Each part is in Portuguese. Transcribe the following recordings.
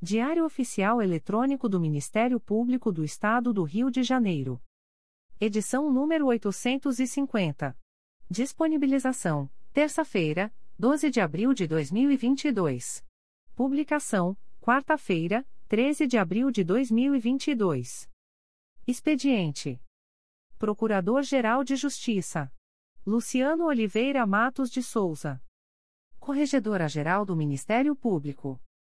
Diário Oficial Eletrônico do Ministério Público do Estado do Rio de Janeiro. Edição número 850. Disponibilização: terça-feira, 12 de abril de 2022. Publicação: quarta-feira, 13 de abril de 2022. Expediente: Procurador-Geral de Justiça Luciano Oliveira Matos de Souza. Corregedora-Geral do Ministério Público.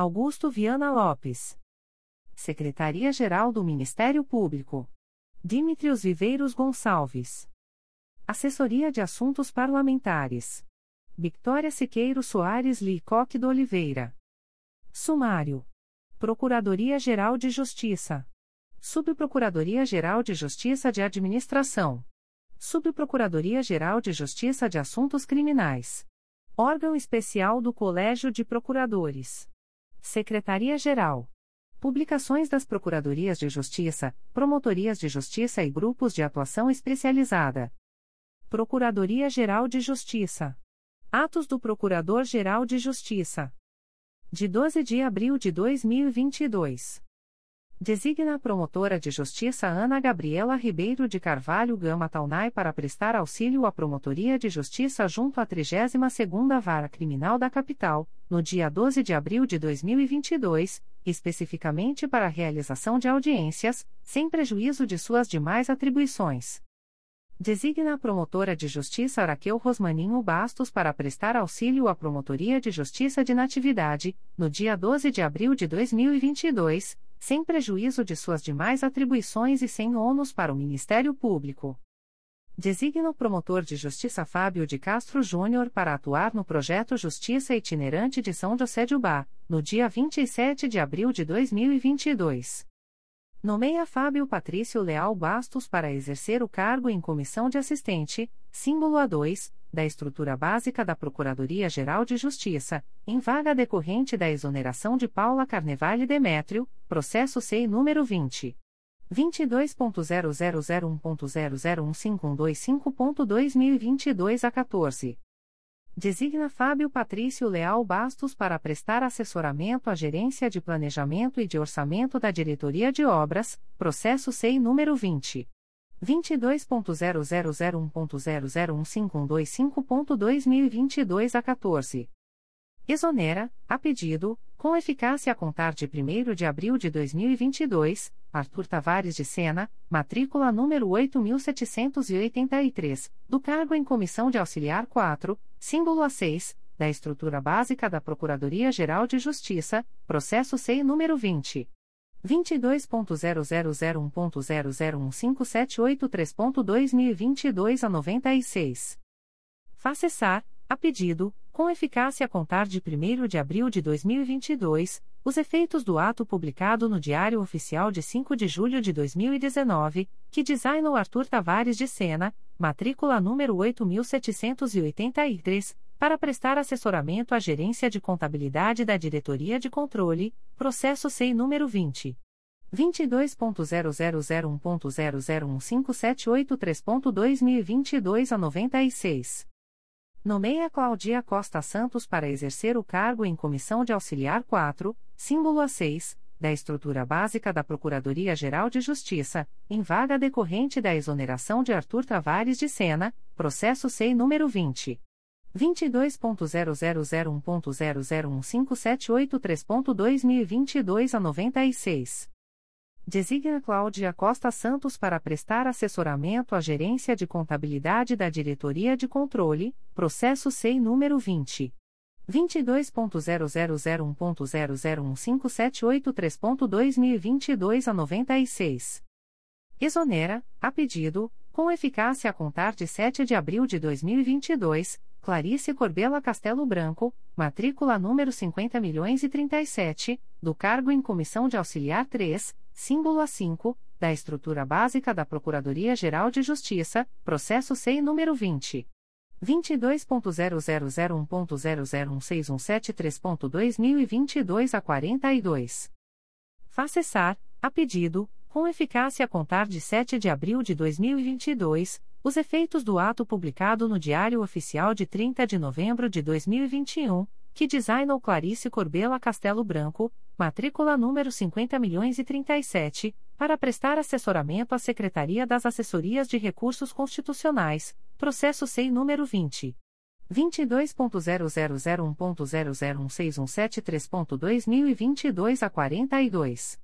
Augusto Viana Lopes. Secretaria-Geral do Ministério Público. Dimitrios Viveiros Gonçalves. Assessoria de Assuntos Parlamentares. Victoria Siqueiro Soares Licoque do Oliveira. Sumário. Procuradoria-Geral de Justiça. Subprocuradoria-Geral de Justiça de Administração. Subprocuradoria-Geral de Justiça de Assuntos Criminais. Órgão Especial do Colégio de Procuradores. Secretaria-Geral. Publicações das Procuradorias de Justiça, Promotorias de Justiça e Grupos de Atuação Especializada. Procuradoria-Geral de Justiça. Atos do Procurador-Geral de Justiça. De 12 de abril de 2022. Designa a promotora de justiça Ana Gabriela Ribeiro de Carvalho Gama Taunay para prestar auxílio à Promotoria de Justiça junto à 32ª Vara Criminal da Capital, no dia 12 de abril de 2022, especificamente para a realização de audiências, sem prejuízo de suas demais atribuições. Designa a promotora de justiça Araqueu Rosmaninho Bastos para prestar auxílio à Promotoria de Justiça de Natividade, no dia 12 de abril de 2022, sem prejuízo de suas demais atribuições e sem ônus para o Ministério Público. Designa o promotor de justiça Fábio de Castro Júnior para atuar no projeto Justiça Itinerante de São José de Ubá, no dia 27 de abril de 2022. Nomeia Fábio Patrício Leal Bastos para exercer o cargo em comissão de assistente, símbolo A2, da estrutura básica da Procuradoria-Geral de Justiça, em vaga decorrente da exoneração de Paula Carnevale Demétrio, processo SEI número 20. 22.0001.0015125.2022 a 14. Designa Fábio Patrício Leal Bastos para prestar assessoramento à Gerência de Planejamento e de Orçamento da Diretoria de Obras, processo SEI número 20. 22.0001.0015125.2022 a 14. Exonera, a pedido, com eficácia a contar de 1 de abril de 2022, Arthur Tavares de Sena, matrícula número 8783, do cargo em Comissão de Auxiliar 4, símbolo A6, da estrutura básica da Procuradoria-Geral de Justiça, processo SEI número 20. 22.0001.0015783.2022 a 96. Faça cessar, a pedido, com eficácia a contar de 1 de abril de 2022, os efeitos do ato publicado no Diário Oficial de 5 de julho de 2019, que designou Arthur Tavares de Sena, matrícula número 8783, para prestar assessoramento à Gerência de Contabilidade da Diretoria de Controle, processo SEI número 20. 22.0001.0015783.2022 a 96. Nomeia Claudia Costa Santos para exercer o cargo em Comissão de Auxiliar 4, símbolo A6, da estrutura básica da Procuradoria-Geral de Justiça, em vaga decorrente da exoneração de Arthur Tavares de Sena, processo SEI número 20. 22.0001.0015783.2022 a 96. Designa Cláudia Costa Santos para prestar assessoramento à Gerência de Contabilidade da Diretoria de Controle, processo SEI número 20. 22.0001.0015783.2022 a 96. Exonera, a pedido, com eficácia a contar de 7 de abril de 2022, Clarice Corbela Castelo Branco, matrícula número 50.037, do cargo em Comissão de Auxiliar 3, símbolo A5, da estrutura básica da Procuradoria-Geral de Justiça, processo SEI número 20. 22.0001.0016173.2022 a 42. Faz cessar, a pedido, com eficácia a contar de 7 de abril de 2022, os efeitos do ato publicado no Diário Oficial de 30 de novembro de 2021, que designou Clarice Corbela Castelo Branco, matrícula número 50.037, para prestar assessoramento à Secretaria das Assessorias de Recursos Constitucionais, processo SEI número 20. 22.0001.0016173.2022 a 42.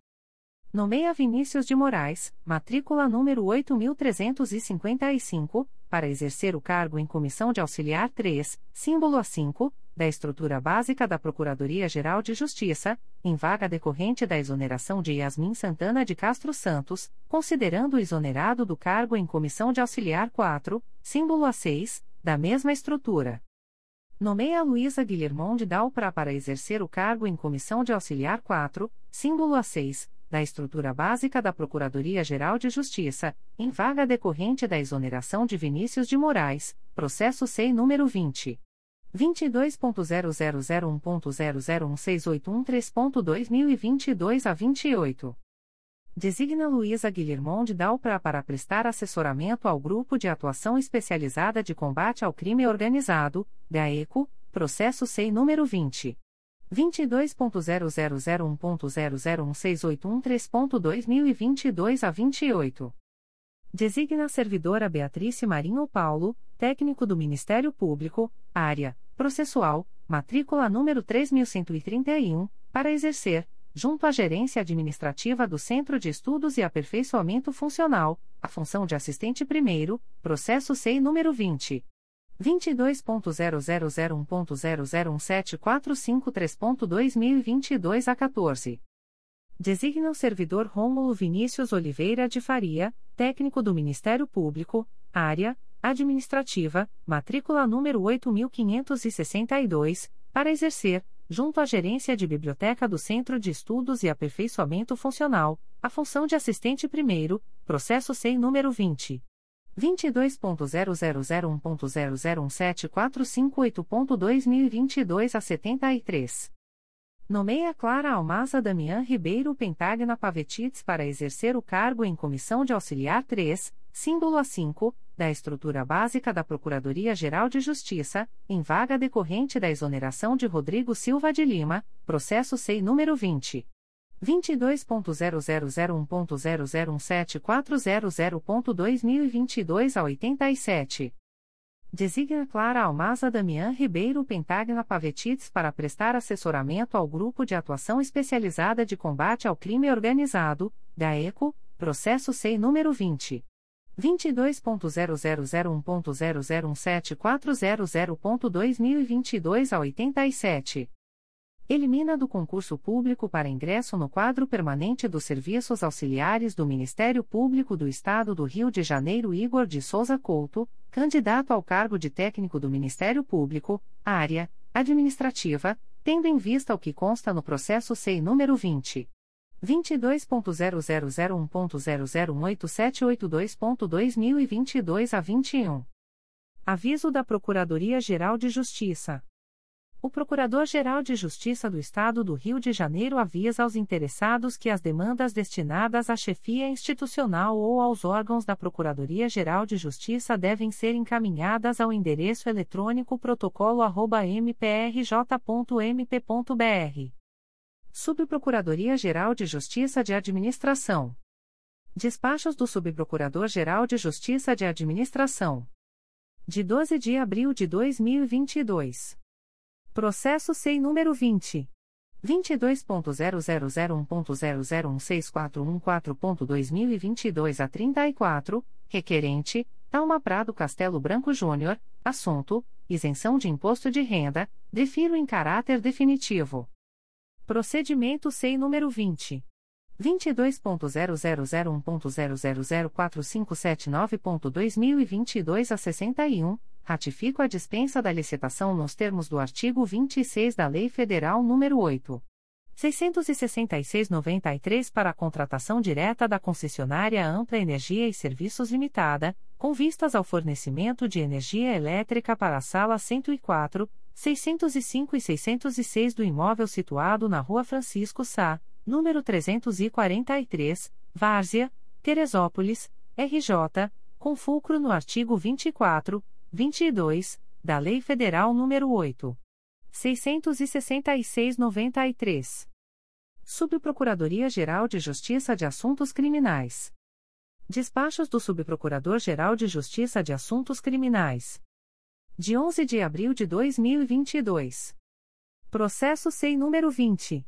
Nomeia Vinícius de Moraes, matrícula número 8355, para exercer o cargo em Comissão de Auxiliar 3, símbolo A5, da estrutura básica da Procuradoria-Geral de Justiça, em vaga decorrente da exoneração de Yasmin Santana de Castro Santos, considerando exonerado do cargo em Comissão de Auxiliar 4, símbolo A6, da mesma estrutura. Nomeia Luísa Guilhermon de Dalpra para exercer o cargo em Comissão de Auxiliar 4, símbolo A6, da estrutura básica da Procuradoria-Geral de Justiça, em vaga decorrente da exoneração de Vinícius de Moraes, processo SEI número 20. 22.0001.0016813.2022 a 28. Designa Luísa Guilhermon de Dalpra para prestar assessoramento ao Grupo de Atuação Especializada de Combate ao Crime Organizado, GAECO, processo SEI número 20. 22.0001.0016813.2022 a 28. Designa a servidora Beatriz Marinho Paulo, técnico do Ministério Público, área processual, matrícula número 3131, para exercer, junto à Gerência Administrativa do Centro de Estudos e Aperfeiçoamento Funcional, a função de assistente primeiro, processo SEI número 20. 22.0001.0017453.2022 a 14. Designa o servidor Rômulo Vinícius Oliveira de Faria, técnico do Ministério Público, área administrativa, matrícula número 8562, para exercer, junto à Gerência de Biblioteca do Centro de Estudos e Aperfeiçoamento Funcional, a função de assistente primeiro, processo SEI número 20. 22.0001.0017458.2022 a 73. Nomeia Clara Almaza Damian Ribeiro Pentagna Pavetites para exercer o cargo em Comissão de Auxiliar 3, símbolo A5, da estrutura básica da Procuradoria-Geral de Justiça, em vaga decorrente da exoneração de Rodrigo Silva de Lima, processo SEI número 20. 22.0001.0017400.2022 a 87. Designa Clara Almaza Damian Ribeiro Pentagna Pavetites para prestar assessoramento ao Grupo de Atuação Especializada de Combate ao Crime Organizado, GAECO, processo SEI número 20. 22.0001.0017400.2022 a 87. Elimina do concurso público para ingresso no quadro permanente dos serviços auxiliares do Ministério Público do Estado do Rio de Janeiro Igor de Souza Couto, candidato ao cargo de técnico do Ministério Público, área administrativa, tendo em vista o que consta no processo SEI número 20. 22.0001.0018782.2022 a 21. Aviso da Procuradoria-Geral de Justiça. O Procurador-Geral de Justiça do Estado do Rio de Janeiro avisa aos interessados que as demandas destinadas à chefia institucional ou aos órgãos da Procuradoria-Geral de Justiça devem ser encaminhadas ao endereço eletrônico protocolo@mprj.mp.br. Subprocuradoria-Geral de Justiça de Administração. Despachos do Subprocurador-Geral de Justiça de Administração. De 12 de abril de 2022. Processo SEI número 20. 22.0001.0016414.2022 a 34, requerente, Talma Prado Castelo Branco Júnior, assunto, isenção de imposto de renda, defiro em caráter definitivo. Procedimento SEI número 20. 22.0001.0004579.2022 a 61, ratifico a dispensa da licitação nos termos do artigo 26 da Lei Federal nº 8. 666-93 para a contratação direta da concessionária Ampla Energia e Serviços Limitada, com vistas ao fornecimento de energia elétrica para a Sala 104, 605 e 606 do imóvel situado na Rua Francisco Sá, número 343, Várzea, Teresópolis, RJ, com fulcro no artigo 24, 22, da Lei Federal nº 8. 666-93. Subprocuradoria-Geral de Justiça de Assuntos Criminais. Despachos do Subprocurador-Geral de Justiça de Assuntos Criminais. De 11 de abril de 2022. Processo SEI número 20.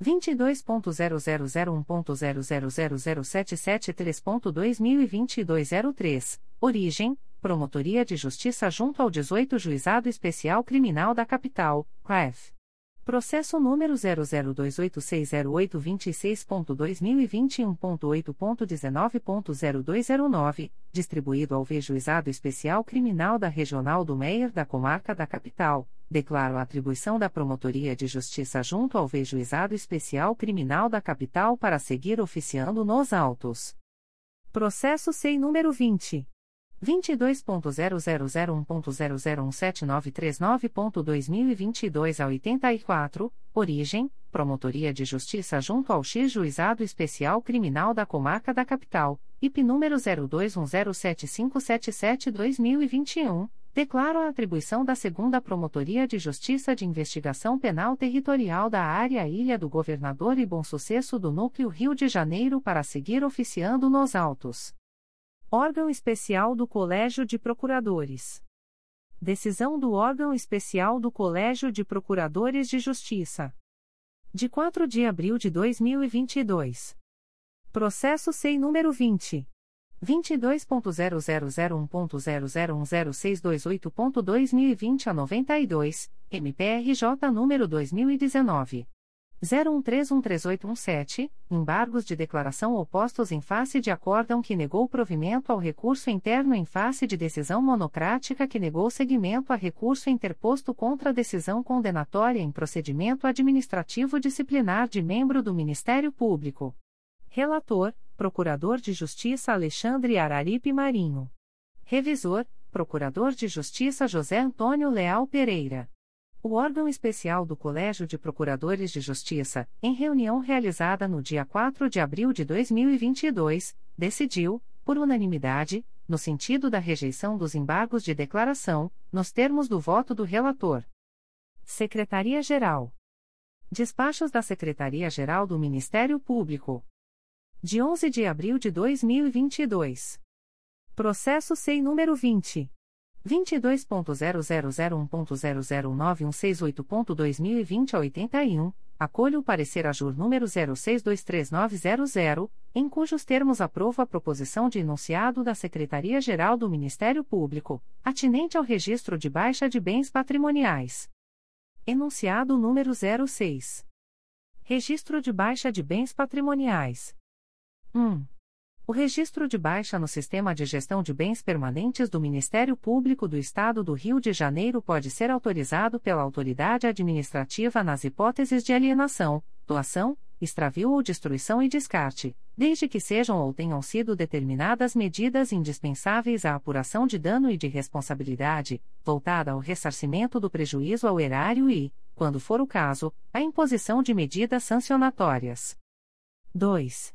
22.0001.0000773.2022 03, origem, Promotoria de Justiça junto ao 18 Juizado Especial Criminal da Capital, CRAF. Processo número 002860826.2021.8.19.0209, distribuído ao V-Juizado Especial Criminal da Regional do Meier da Comarca da Capital, declaro a atribuição da Promotoria de Justiça junto ao V-Juizado Especial Criminal da Capital para seguir oficiando nos autos. Processo SEI número 20. 22.0001.0017939.2022 a 84, origem, Promotoria de Justiça junto ao X Juizado Especial Criminal da Comarca da Capital, IP número 02107577-2021, declaro a atribuição da Segunda Promotoria de Justiça de Investigação Penal Territorial da Área Ilha do Governador e Bom Sucesso do Núcleo Rio de Janeiro para seguir oficiando nos autos. Órgão Especial do Colégio de Procuradores. Decisão do Órgão Especial do Colégio de Procuradores de Justiça. De 4 de abril de 2022. Processo SEI número 20. 22.0001.0010628.2020 a 92, MPRJ número 2019. 01313817, embargos de declaração opostos em face de acórdão que negou provimento ao recurso interno em face de decisão monocrática que negou seguimento a recurso interposto contra decisão condenatória em procedimento administrativo disciplinar de membro do Ministério Público. Relator: Procurador de Justiça Alexandre Araripe Marinho. Revisor: Procurador de Justiça José Antônio Leal Pereira. O órgão especial do Colégio de Procuradores de Justiça, em reunião realizada no dia 4 de abril de 2022, decidiu, por unanimidade, no sentido da rejeição dos embargos de declaração, nos termos do voto do relator. Secretaria-Geral. Despachos da Secretaria-Geral do Ministério Público. De 11 de abril de 2022. Processo SEI número 20. 22.0001.0091682.2020 a 81, acolho o parecer AJUR número 06233900, em cujos termos aprovo a proposição de enunciado da Secretaria-Geral do Ministério Público, atinente ao registro de baixa de bens patrimoniais. Enunciado número 06. Registro de baixa de bens patrimoniais. 1. O registro de baixa no Sistema de Gestão de Bens Permanentes do Ministério Público do Estado do Rio de Janeiro pode ser autorizado pela autoridade administrativa nas hipóteses de alienação, doação, extravio ou destruição e descarte, desde que sejam ou tenham sido determinadas medidas indispensáveis à apuração de dano e de responsabilidade, voltada ao ressarcimento do prejuízo ao erário e, quando for o caso, à imposição de medidas sancionatórias. 2.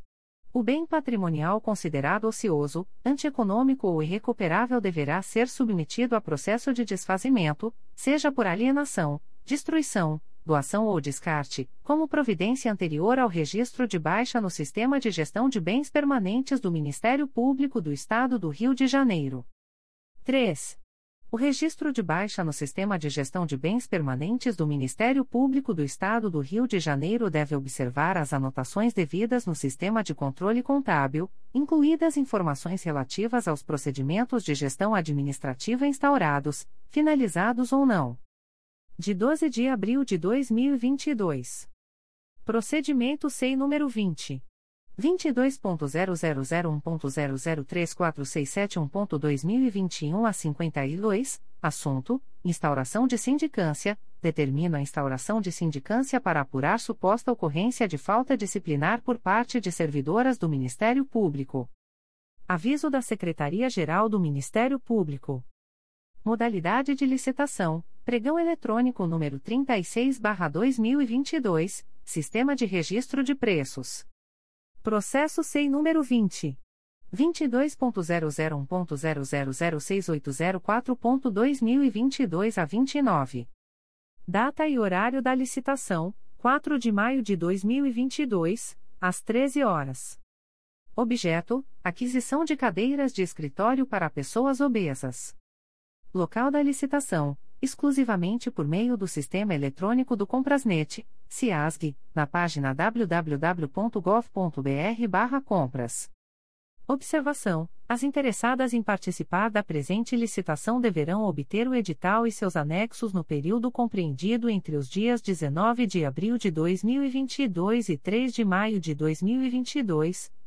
O bem patrimonial considerado ocioso, antieconômico ou irrecuperável deverá ser submetido a processo de desfazimento, seja por alienação, destruição, doação ou descarte, como providência anterior ao registro de baixa no Sistema de Gestão de Bens Permanentes do Ministério Público do Estado do Rio de Janeiro. 3. O registro de baixa no Sistema de Gestão de Bens Permanentes do Ministério Público do Estado do Rio de Janeiro deve observar as anotações devidas no Sistema de Controle Contábil, incluídas informações relativas aos procedimentos de gestão administrativa instaurados, finalizados ou não de 12 de abril de 2022. Procedimento SEI número 20. 22.0001.0034671.2021 a 52, assunto: instauração de sindicância, determina a instauração de sindicância para apurar suposta ocorrência de falta disciplinar por parte de servidoras do Ministério Público. Aviso da Secretaria-Geral do Ministério Público. Modalidade de licitação: Pregão eletrônico número 36/2022, Sistema de Registro de Preços. Processo SEI número 20 22.0001.0006804.2022 a 29. Data e horário da licitação: 4 de maio de 2022, às 13 horas. Objeto: aquisição de cadeiras de escritório para pessoas obesas. Local da licitação: exclusivamente por meio do sistema eletrônico do Comprasnet, CIASG, na página www.gov.br/compras. Observação: As interessadas em participar da presente licitação deverão obter o edital e seus anexos no período compreendido entre os dias 19 de abril de 2022 e 3 de maio de 2022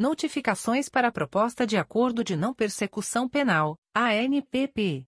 Notificações para a Proposta de Acordo de Não Persecução Penal, ANPP.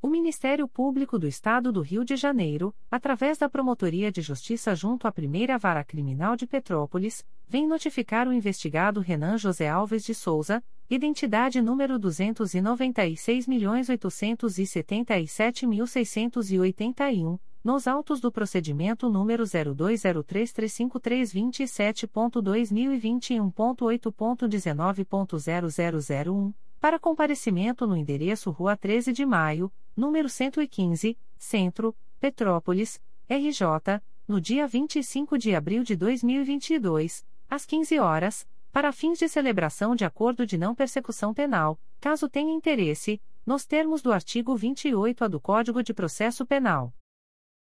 O Ministério Público do Estado do Rio de Janeiro, através da Promotoria de Justiça junto à Primeira Vara Criminal de Petrópolis, vem notificar o investigado Renan José Alves de Souza, identidade número 296.877.681 nos autos do procedimento número 0203353527.2021.8.19.0001, para comparecimento no endereço Rua 13 de Maio, número 115, Centro, Petrópolis, RJ, no dia 25 de abril de 2022, às 15 horas, para fins de celebração de acordo de não persecução penal, caso tenha interesse, nos termos do artigo 28-A do Código de Processo Penal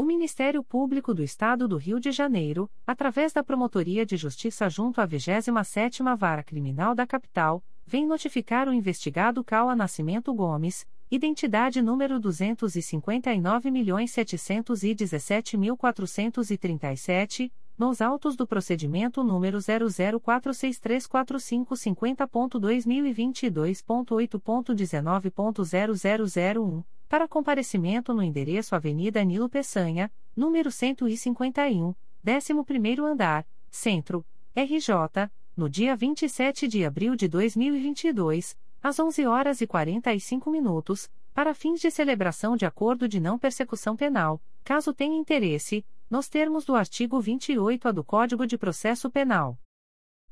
O Ministério Público do Estado do Rio de Janeiro, através da Promotoria de Justiça junto à 27ª Vara Criminal da Capital, vem notificar o investigado Caua Nascimento Gomes, identidade número 259.717.437, nos autos do procedimento número 004634550.2022.8.19.0001 para comparecimento no endereço Avenida Nilo Peçanha, número 151, 11º andar, Centro, RJ, no dia 27 de abril de 2022, às 11 horas e 45 minutos, para fins de celebração de acordo de não persecução penal, caso tenha interesse, nos termos do artigo 28-A do Código de Processo Penal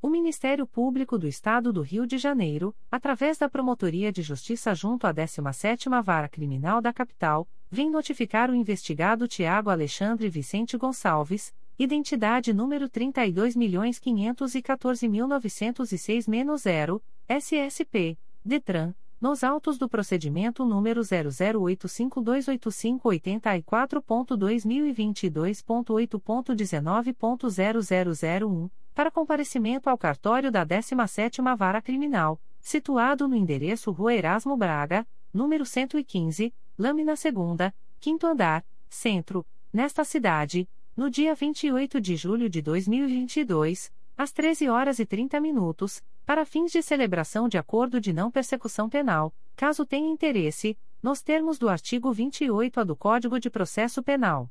O Ministério Público do Estado do Rio de Janeiro, através da Promotoria de Justiça junto à 17ª Vara Criminal da Capital, vem notificar o investigado Tiago Alexandre Vicente Gonçalves, identidade número 32.514.906-0, SSP, DETRAN, nos autos do procedimento número 008528584.2022.8.19.0001, para comparecimento ao cartório da 17ª Vara Criminal, situado no endereço Rua Erasmo Braga, número 115, lâmina 2 quinto andar, centro, nesta cidade, no dia 28 de julho de 2022, às 13 horas e 30 minutos, para fins de celebração de acordo de não persecução penal, caso tenha interesse, nos termos do artigo 28A do Código de Processo Penal.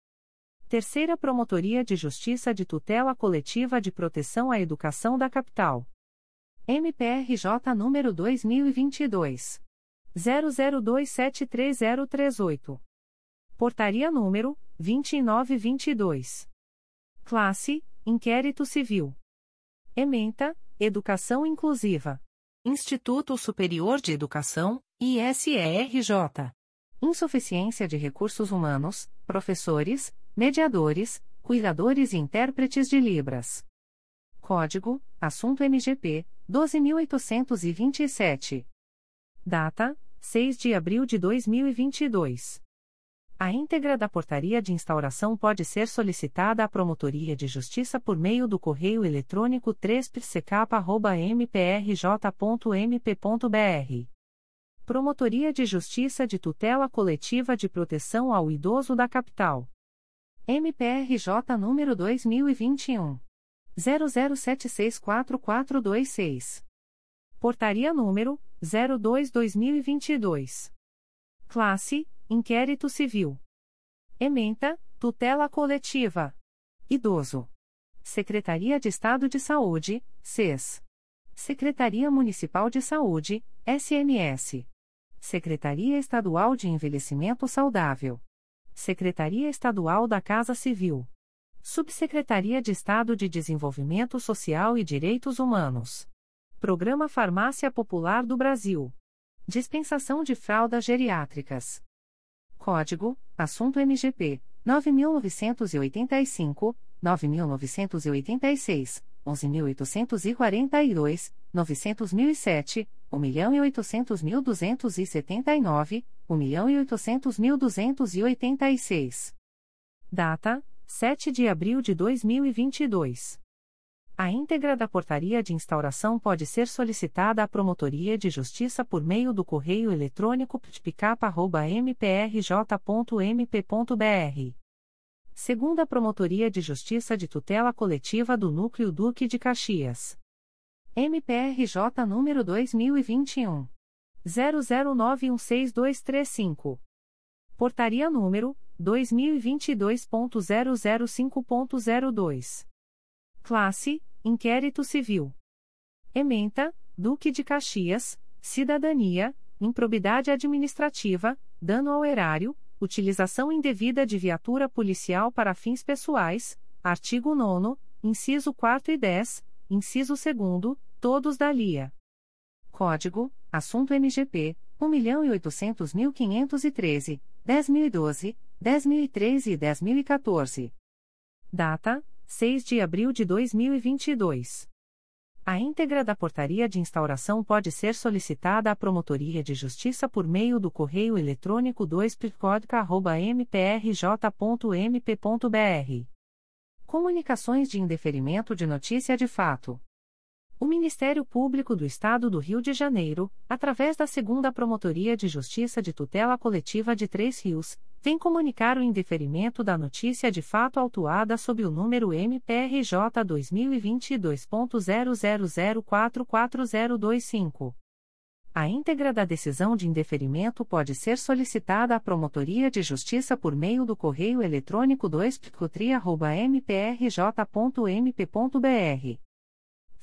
Terceira Promotoria de Justiça de Tutela Coletiva de Proteção à Educação da Capital. MPRJ número 2022 00273038. Portaria número 2922. Classe Inquérito Civil. Ementa, Educação Inclusiva. Instituto Superior de Educação, ISERJ. Insuficiência de recursos humanos, professores, mediadores, cuidadores e intérpretes de Libras. Código: Assunto MGP 12827. Data: 6 de abril de 2022. A íntegra da portaria de instauração pode ser solicitada à Promotoria de Justiça por meio do correio eletrônico 3psecap.mprj.mp.br. Promotoria de Justiça de Tutela Coletiva de Proteção ao Idoso da Capital. MPRJ número 2021. 00764426. Portaria número 02-2022. Classe Inquérito Civil. Ementa, Tutela Coletiva. Idoso. Secretaria de Estado de Saúde, SES. Secretaria Municipal de Saúde, SMS. Secretaria Estadual de Envelhecimento Saudável. Secretaria Estadual da Casa Civil. Subsecretaria de Estado de Desenvolvimento Social e Direitos Humanos. Programa Farmácia Popular do Brasil. Dispensação de fraldas geriátricas. Código: Assunto MGP 9985, 9986, 11842, 900.007, 1.800.279, 1.800.286. Data: 7 de abril de 2022. A íntegra da portaria de instauração pode ser solicitada à Promotoria de Justiça por meio do correio eletrônico ptpicapa.mprj.mp.br. Segunda Promotoria de Justiça de Tutela Coletiva do Núcleo Duque de Caxias. MPRJ número 2021. 00916235. Portaria número 2022.005.02. Classe Inquérito Civil. Ementa, Duque de Caxias, Cidadania, Improbidade Administrativa, Dano ao Erário, Utilização indevida de viatura policial para fins pessoais, artigo 9, inciso 4 e 10, inciso 2, todos da LIA. Código: Assunto MGP 1.800.513, 10.012, 10.013 e 10.014. Data: 6 de abril de 2022. A íntegra da portaria de instauração pode ser solicitada à Promotoria de Justiça por meio do correio eletrônico 2picódica.mprj.mp.br. Comunicações de indeferimento de notícia de fato. O Ministério Público do Estado do Rio de Janeiro, através da Segunda Promotoria de Justiça de Tutela Coletiva de Três Rios, vem comunicar o indeferimento da notícia de fato autuada sob o número MPRJ 2022.00044025. A íntegra da decisão de indeferimento pode ser solicitada à Promotoria de Justiça por meio do correio eletrônico 2 mprj.mp.br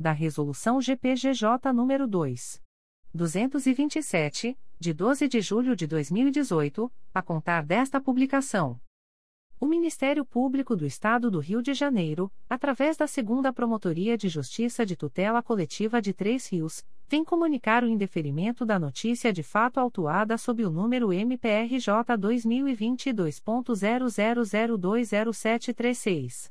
da Resolução GPGJ nº 2. 227, de 12 de julho de 2018, a contar desta publicação. O Ministério Público do Estado do Rio de Janeiro, através da Segunda Promotoria de Justiça de Tutela Coletiva de Três Rios, vem comunicar o indeferimento da notícia de fato autuada sob o número MPRJ 2022.00020736.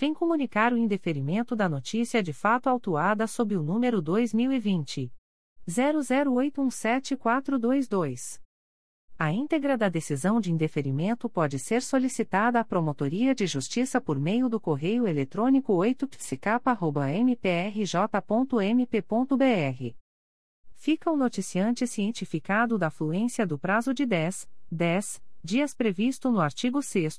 vem comunicar o indeferimento da notícia de fato autuada sob o número 2020 00817422. A íntegra da decisão de indeferimento pode ser solicitada à Promotoria de Justiça por meio do correio eletrônico 8psicapa.mprj.mp.br. Fica o noticiante cientificado da fluência do prazo de 10, 10 dias previsto no artigo 6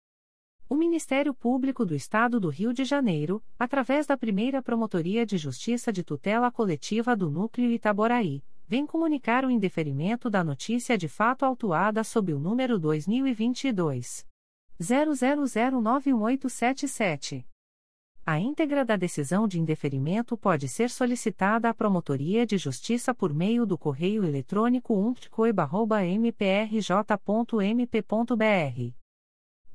O Ministério Público do Estado do Rio de Janeiro, através da primeira Promotoria de Justiça de Tutela Coletiva do Núcleo Itaboraí, vem comunicar o indeferimento da notícia de fato autuada sob o número 2022 00091877. A íntegra da decisão de indeferimento pode ser solicitada à Promotoria de Justiça por meio do correio eletrônico umptcoib.mprj.mp.br.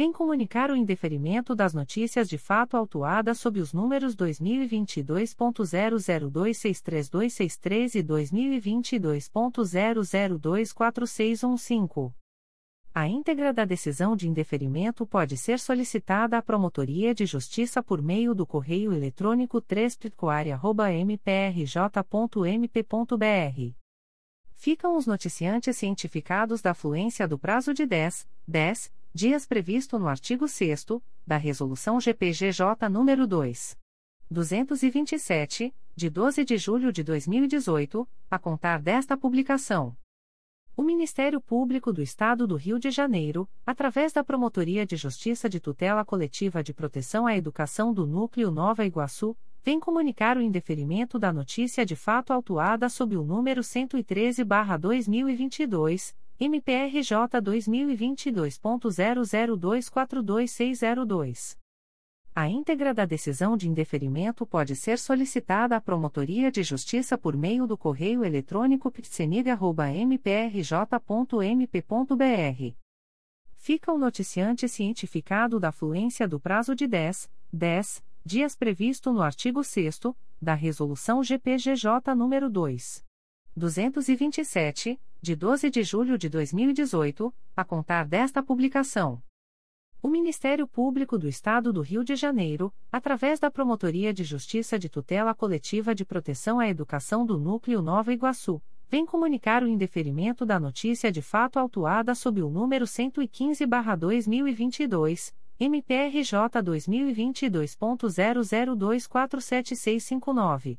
vem comunicar o indeferimento das notícias de fato autuadas sob os números 2022.00263263 e 2022.00246115. A íntegra da decisão de indeferimento pode ser solicitada à Promotoria de Justiça por meio do correio eletrônico 3 mprj.mp.br. Ficam os noticiantes cientificados da fluência do prazo de 10, 10 dias previsto no artigo 6 da Resolução GPGJ nº 2. 227, de 12 de julho de 2018, a contar desta publicação. O Ministério Público do Estado do Rio de Janeiro, através da Promotoria de Justiça de Tutela Coletiva de Proteção à Educação do Núcleo Nova Iguaçu, vem comunicar o indeferimento da notícia de fato autuada sob o número 113-2022, MPRJ 2022.00242602. A íntegra da decisão de indeferimento pode ser solicitada à Promotoria de Justiça por meio do correio eletrônico ptsenig.mprj.mp.br. Fica o noticiante cientificado da fluência do prazo de 10, 10 dias previsto no artigo 6 da Resolução GPGJ nº 2. 227, de 12 de julho de 2018, a contar desta publicação. O Ministério Público do Estado do Rio de Janeiro, através da Promotoria de Justiça de Tutela Coletiva de Proteção à Educação do Núcleo Nova Iguaçu, vem comunicar o indeferimento da notícia de fato autuada sob o número 115-2022, MPRJ 2022.00247659.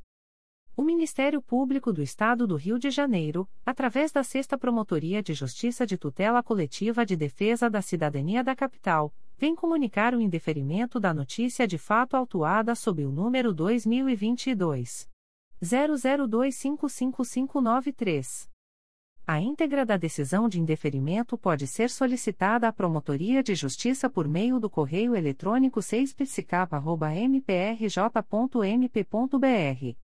O Ministério Público do Estado do Rio de Janeiro, através da Sexta Promotoria de Justiça de Tutela Coletiva de Defesa da Cidadania da Capital, vem comunicar o indeferimento da notícia de fato autuada sob o número 2022 00255593. A íntegra da decisão de indeferimento pode ser solicitada à Promotoria de Justiça por meio do correio eletrônico 6psicapa.mprj.mp.br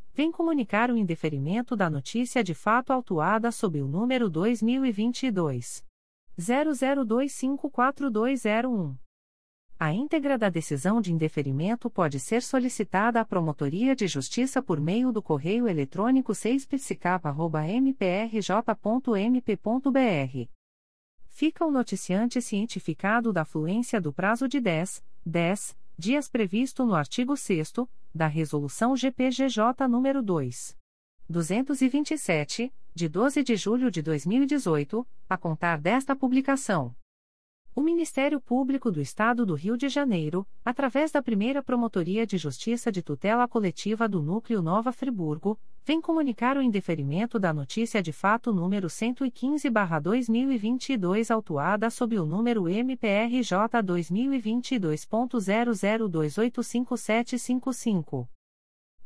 vem comunicar o indeferimento da notícia de fato autuada sob o número 2022 00254201. A íntegra da decisão de indeferimento pode ser solicitada à Promotoria de Justiça por meio do correio eletrônico 6psicapa.mprj.mp.br. Fica o noticiante cientificado da fluência do prazo de 10, 10 dias previsto no artigo 6 da Resolução GPGJ nº 2. 227, de 12 de julho de 2018, a contar desta publicação. O Ministério Público do Estado do Rio de Janeiro, através da primeira Promotoria de Justiça de Tutela Coletiva do Núcleo Nova Friburgo, vem comunicar o indeferimento da notícia de fato número 115-2022, autuada sob o número MPRJ 2022.00285755.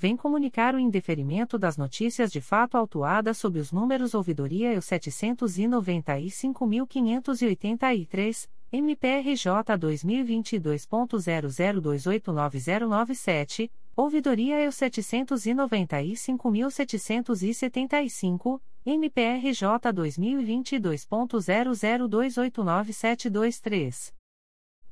vem comunicar o indeferimento das notícias de fato autuadas sob os números ouvidoria e o 795.583, MPRJ 2022.00289097, ouvidoria e o 795.775, MPRJ 2022.00289723.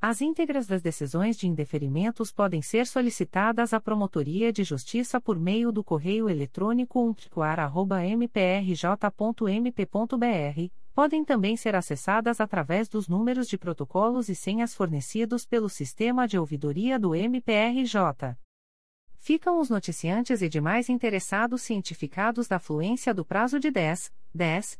As íntegras das decisões de indeferimentos podem ser solicitadas à Promotoria de Justiça por meio do correio eletrônico umplicoar.mprj.mp.br, podem também ser acessadas através dos números de protocolos e senhas fornecidos pelo sistema de ouvidoria do MPRJ. Ficam os noticiantes e demais interessados cientificados da fluência do prazo de 10, 10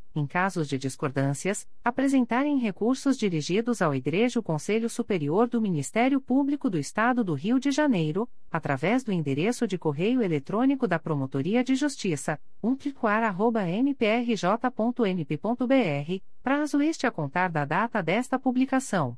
em casos de discordâncias, apresentarem recursos dirigidos ao Igreja Conselho Superior do Ministério Público do Estado do Rio de Janeiro, através do endereço de correio eletrônico da Promotoria de Justiça, umplicoar.mprj.mp.br, prazo este a contar da data desta publicação.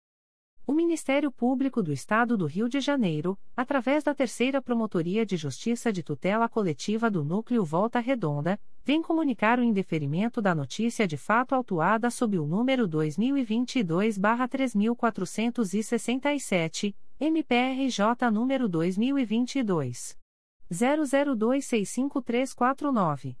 O Ministério Público do Estado do Rio de Janeiro, através da Terceira Promotoria de Justiça de Tutela Coletiva do Núcleo Volta Redonda, vem comunicar o indeferimento da notícia de fato autuada sob o número 2022-3467, MPRJ número 2022 00265349.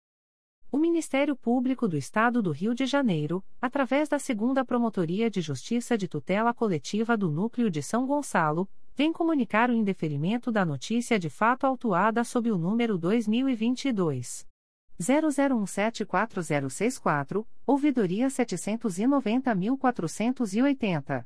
O Ministério Público do Estado do Rio de Janeiro, através da Segunda Promotoria de Justiça de Tutela Coletiva do Núcleo de São Gonçalo, vem comunicar o indeferimento da notícia de fato autuada sob o número 2022 00174064, ouvidoria 790.480.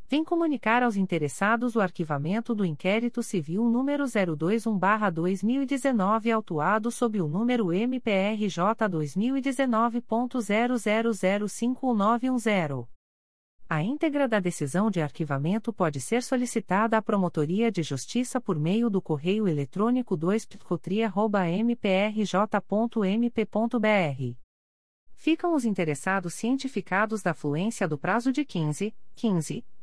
vem comunicar aos interessados o arquivamento do inquérito civil número 021-2019 autuado sob o número MPRJ 2019.00051910. A íntegra da decisão de arquivamento pode ser solicitada à Promotoria de Justiça por meio do correio eletrônico 2 mprj.mp.br. Ficam os interessados cientificados da fluência do prazo de 15, 15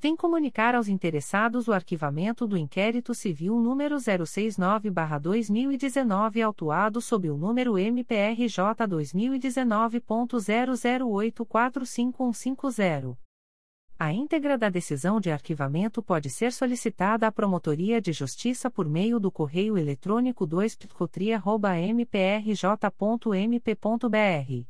vem comunicar aos interessados o arquivamento do inquérito civil número 069-2019 autuado sob o número MPRJ 2019.00845150. A íntegra da decisão de arquivamento pode ser solicitada à Promotoria de Justiça por meio do correio eletrônico 2 mprj.mp.br.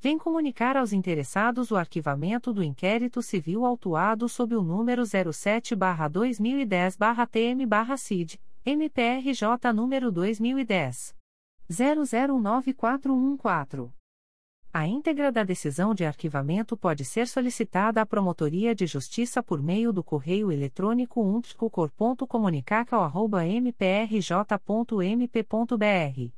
vem comunicar aos interessados o arquivamento do inquérito civil autuado sob o número 07-2010-TM-CID, MPRJ número 2010. 009414. A íntegra da decisão de arquivamento pode ser solicitada à Promotoria de Justiça por meio do correio eletrônico umpticocor.comunicacal.mprj.mp.br.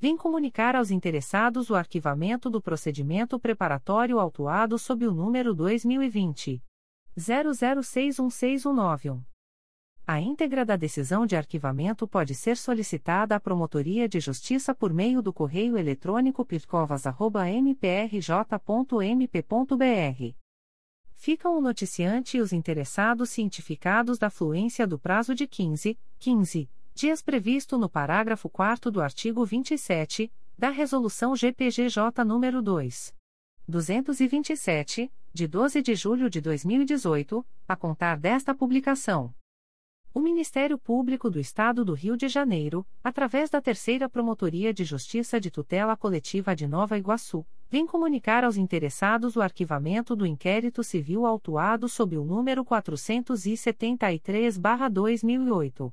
vem comunicar aos interessados o arquivamento do procedimento preparatório autuado sob o número 2020 00616191. A íntegra da decisão de arquivamento pode ser solicitada à Promotoria de Justiça por meio do correio eletrônico pircovas.mprj.mp.br. Ficam o noticiante e os interessados cientificados da fluência do prazo de 15, 15 dias previsto no parágrafo 4 do artigo 27 da Resolução GPGJ nº 2. 227, de 12 de julho de 2018, a contar desta publicação. O Ministério Público do Estado do Rio de Janeiro, através da Terceira Promotoria de Justiça de Tutela Coletiva de Nova Iguaçu, vem comunicar aos interessados o arquivamento do inquérito civil autuado sob o número 473-2008.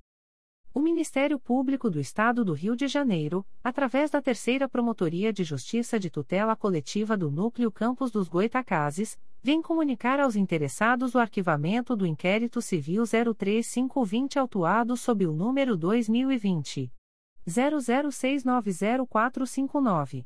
O Ministério Público do Estado do Rio de Janeiro, através da Terceira Promotoria de Justiça de Tutela Coletiva do Núcleo Campos dos Goitacazes, vem comunicar aos interessados o arquivamento do inquérito civil 03520 autuado sob o número 2020 00690459.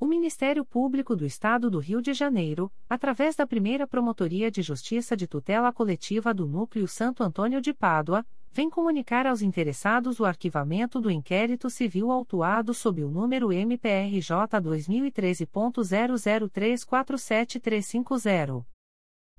O Ministério Público do Estado do Rio de Janeiro, através da primeira Promotoria de Justiça de Tutela Coletiva do Núcleo Santo Antônio de Pádua, vem comunicar aos interessados o arquivamento do inquérito civil autuado sob o número MPRJ 2013.00347350.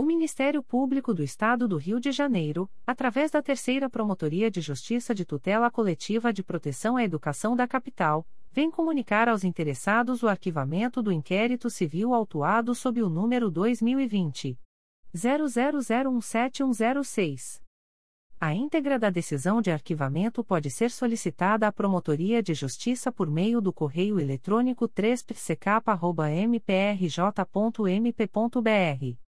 O Ministério Público do Estado do Rio de Janeiro, através da Terceira Promotoria de Justiça de Tutela Coletiva de Proteção à Educação da Capital, vem comunicar aos interessados o arquivamento do inquérito civil autuado sob o número 2020 00017106. A íntegra da decisão de arquivamento pode ser solicitada à Promotoria de Justiça por meio do correio eletrônico 3pck.mprj.mp.br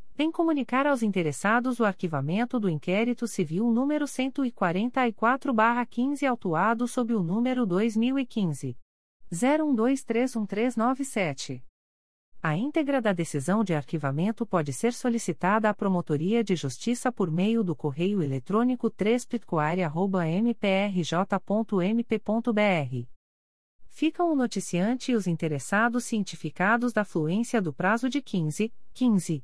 vem comunicar aos interessados o arquivamento do inquérito civil número 144-15 autuado sob o número 2015 01231397. A íntegra da decisão de arquivamento pode ser solicitada à Promotoria de Justiça por meio do correio eletrônico 3 mprj.mp.br. Ficam o noticiante e os interessados cientificados da fluência do prazo de 15, 15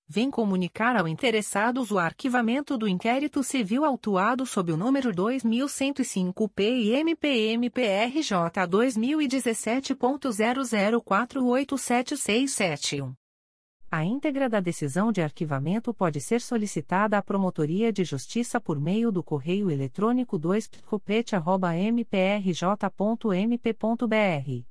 vem comunicar ao interessados o arquivamento do inquérito civil autuado sob o número 2105 PIMPMPRJ 2017.00487671. A íntegra da decisão de arquivamento pode ser solicitada à Promotoria de Justiça por meio do correio eletrônico 2pcopete.mprj.mp.br.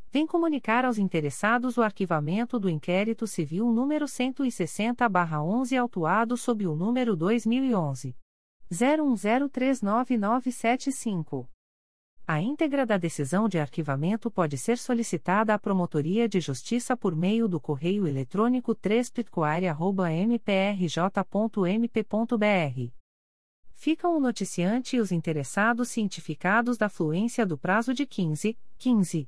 vem comunicar aos interessados o arquivamento do inquérito civil número 160-11 autuado sob o número 2011 01039975. A íntegra da decisão de arquivamento pode ser solicitada à Promotoria de Justiça por meio do correio eletrônico 3 mprj.mp.br. Ficam o noticiante e os interessados cientificados da fluência do prazo de 15, 15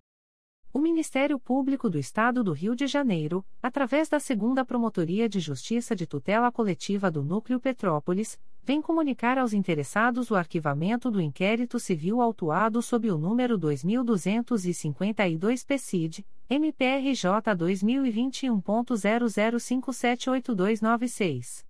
O Ministério Público do Estado do Rio de Janeiro, através da Segunda Promotoria de Justiça de Tutela Coletiva do Núcleo Petrópolis, vem comunicar aos interessados o arquivamento do inquérito civil autuado sob o número 2252 PCID, MPRJ 2021.00578296.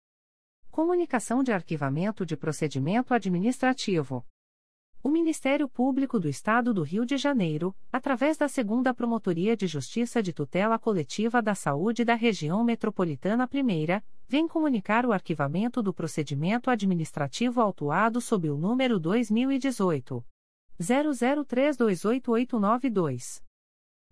Comunicação de arquivamento de procedimento administrativo. O Ministério Público do Estado do Rio de Janeiro, através da Segunda Promotoria de Justiça de Tutela Coletiva da Saúde da Região Metropolitana I, vem comunicar o arquivamento do procedimento administrativo autuado sob o número 2018 00328892.